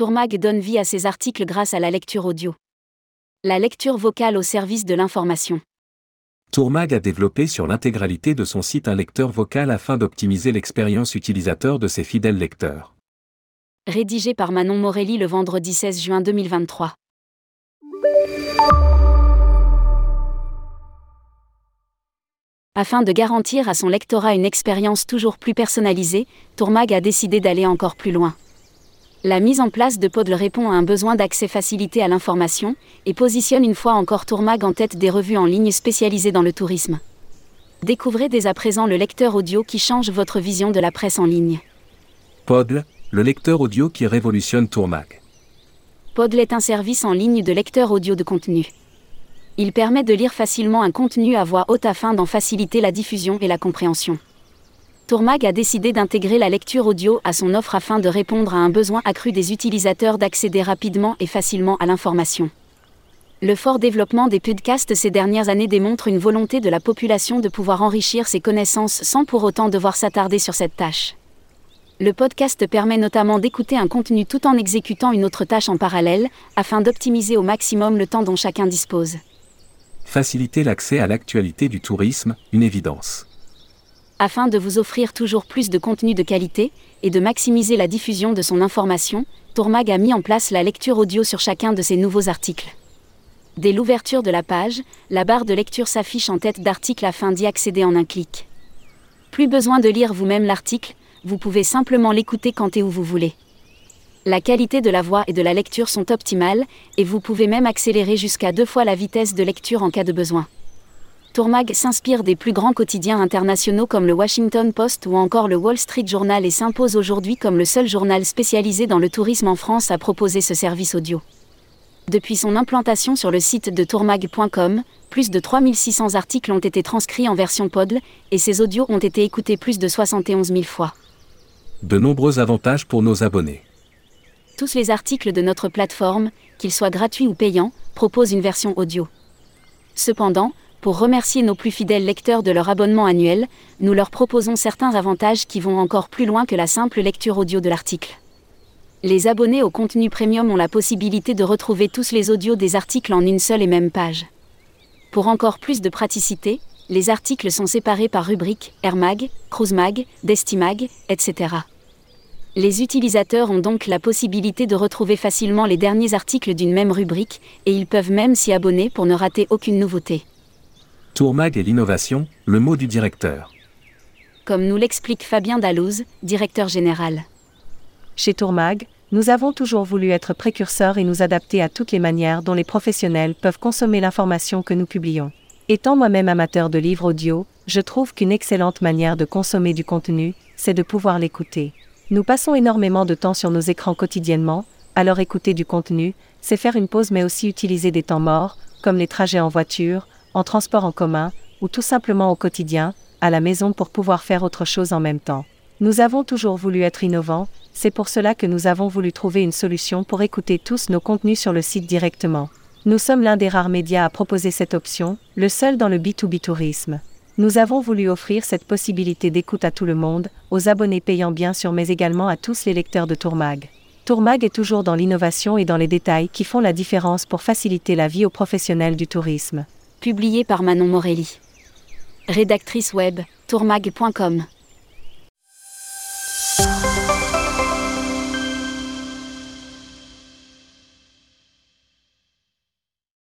Tourmag donne vie à ses articles grâce à la lecture audio. La lecture vocale au service de l'information. Tourmag a développé sur l'intégralité de son site un lecteur vocal afin d'optimiser l'expérience utilisateur de ses fidèles lecteurs. Rédigé par Manon Morelli le vendredi 16 juin 2023. Afin de garantir à son lectorat une expérience toujours plus personnalisée, Tourmag a décidé d'aller encore plus loin. La mise en place de Podle répond à un besoin d'accès facilité à l'information et positionne une fois encore Tourmag en tête des revues en ligne spécialisées dans le tourisme. Découvrez dès à présent le lecteur audio qui change votre vision de la presse en ligne. Podle, le lecteur audio qui révolutionne Tourmag. Podle est un service en ligne de lecteur audio de contenu. Il permet de lire facilement un contenu à voix haute afin d'en faciliter la diffusion et la compréhension. Tourmag a décidé d'intégrer la lecture audio à son offre afin de répondre à un besoin accru des utilisateurs d'accéder rapidement et facilement à l'information. Le fort développement des podcasts ces dernières années démontre une volonté de la population de pouvoir enrichir ses connaissances sans pour autant devoir s'attarder sur cette tâche. Le podcast permet notamment d'écouter un contenu tout en exécutant une autre tâche en parallèle, afin d'optimiser au maximum le temps dont chacun dispose faciliter l'accès à l'actualité du tourisme, une évidence. Afin de vous offrir toujours plus de contenu de qualité et de maximiser la diffusion de son information, Tourmag a mis en place la lecture audio sur chacun de ses nouveaux articles. Dès l'ouverture de la page, la barre de lecture s'affiche en tête d'article afin d'y accéder en un clic. Plus besoin de lire vous-même l'article, vous pouvez simplement l'écouter quand et où vous voulez. La qualité de la voix et de la lecture sont optimales, et vous pouvez même accélérer jusqu'à deux fois la vitesse de lecture en cas de besoin. Tourmag s'inspire des plus grands quotidiens internationaux comme le Washington Post ou encore le Wall Street Journal et s'impose aujourd'hui comme le seul journal spécialisé dans le tourisme en France à proposer ce service audio. Depuis son implantation sur le site de tourmag.com, plus de 3600 articles ont été transcrits en version PODL, et ces audios ont été écoutés plus de 71 000 fois. De nombreux avantages pour nos abonnés tous les articles de notre plateforme, qu'ils soient gratuits ou payants, proposent une version audio. Cependant, pour remercier nos plus fidèles lecteurs de leur abonnement annuel, nous leur proposons certains avantages qui vont encore plus loin que la simple lecture audio de l'article. Les abonnés au contenu premium ont la possibilité de retrouver tous les audios des articles en une seule et même page. Pour encore plus de praticité, les articles sont séparés par rubrique, AirMag, CruiseMag, DestiMag, etc. Les utilisateurs ont donc la possibilité de retrouver facilement les derniers articles d'une même rubrique, et ils peuvent même s'y abonner pour ne rater aucune nouveauté. Tourmag et l'innovation, le mot du directeur. Comme nous l'explique Fabien Dallouz, directeur général. Chez Tourmag, nous avons toujours voulu être précurseurs et nous adapter à toutes les manières dont les professionnels peuvent consommer l'information que nous publions. Étant moi-même amateur de livres audio, je trouve qu'une excellente manière de consommer du contenu, c'est de pouvoir l'écouter. Nous passons énormément de temps sur nos écrans quotidiennement, alors écouter du contenu, c'est faire une pause mais aussi utiliser des temps morts, comme les trajets en voiture, en transport en commun, ou tout simplement au quotidien, à la maison pour pouvoir faire autre chose en même temps. Nous avons toujours voulu être innovants, c'est pour cela que nous avons voulu trouver une solution pour écouter tous nos contenus sur le site directement. Nous sommes l'un des rares médias à proposer cette option, le seul dans le B2B tourisme. Nous avons voulu offrir cette possibilité d'écoute à tout le monde, aux abonnés payants bien sûr mais également à tous les lecteurs de Tourmag. Tourmag est toujours dans l'innovation et dans les détails qui font la différence pour faciliter la vie aux professionnels du tourisme. Publié par Manon Morelli. Rédactrice web, tourmag.com.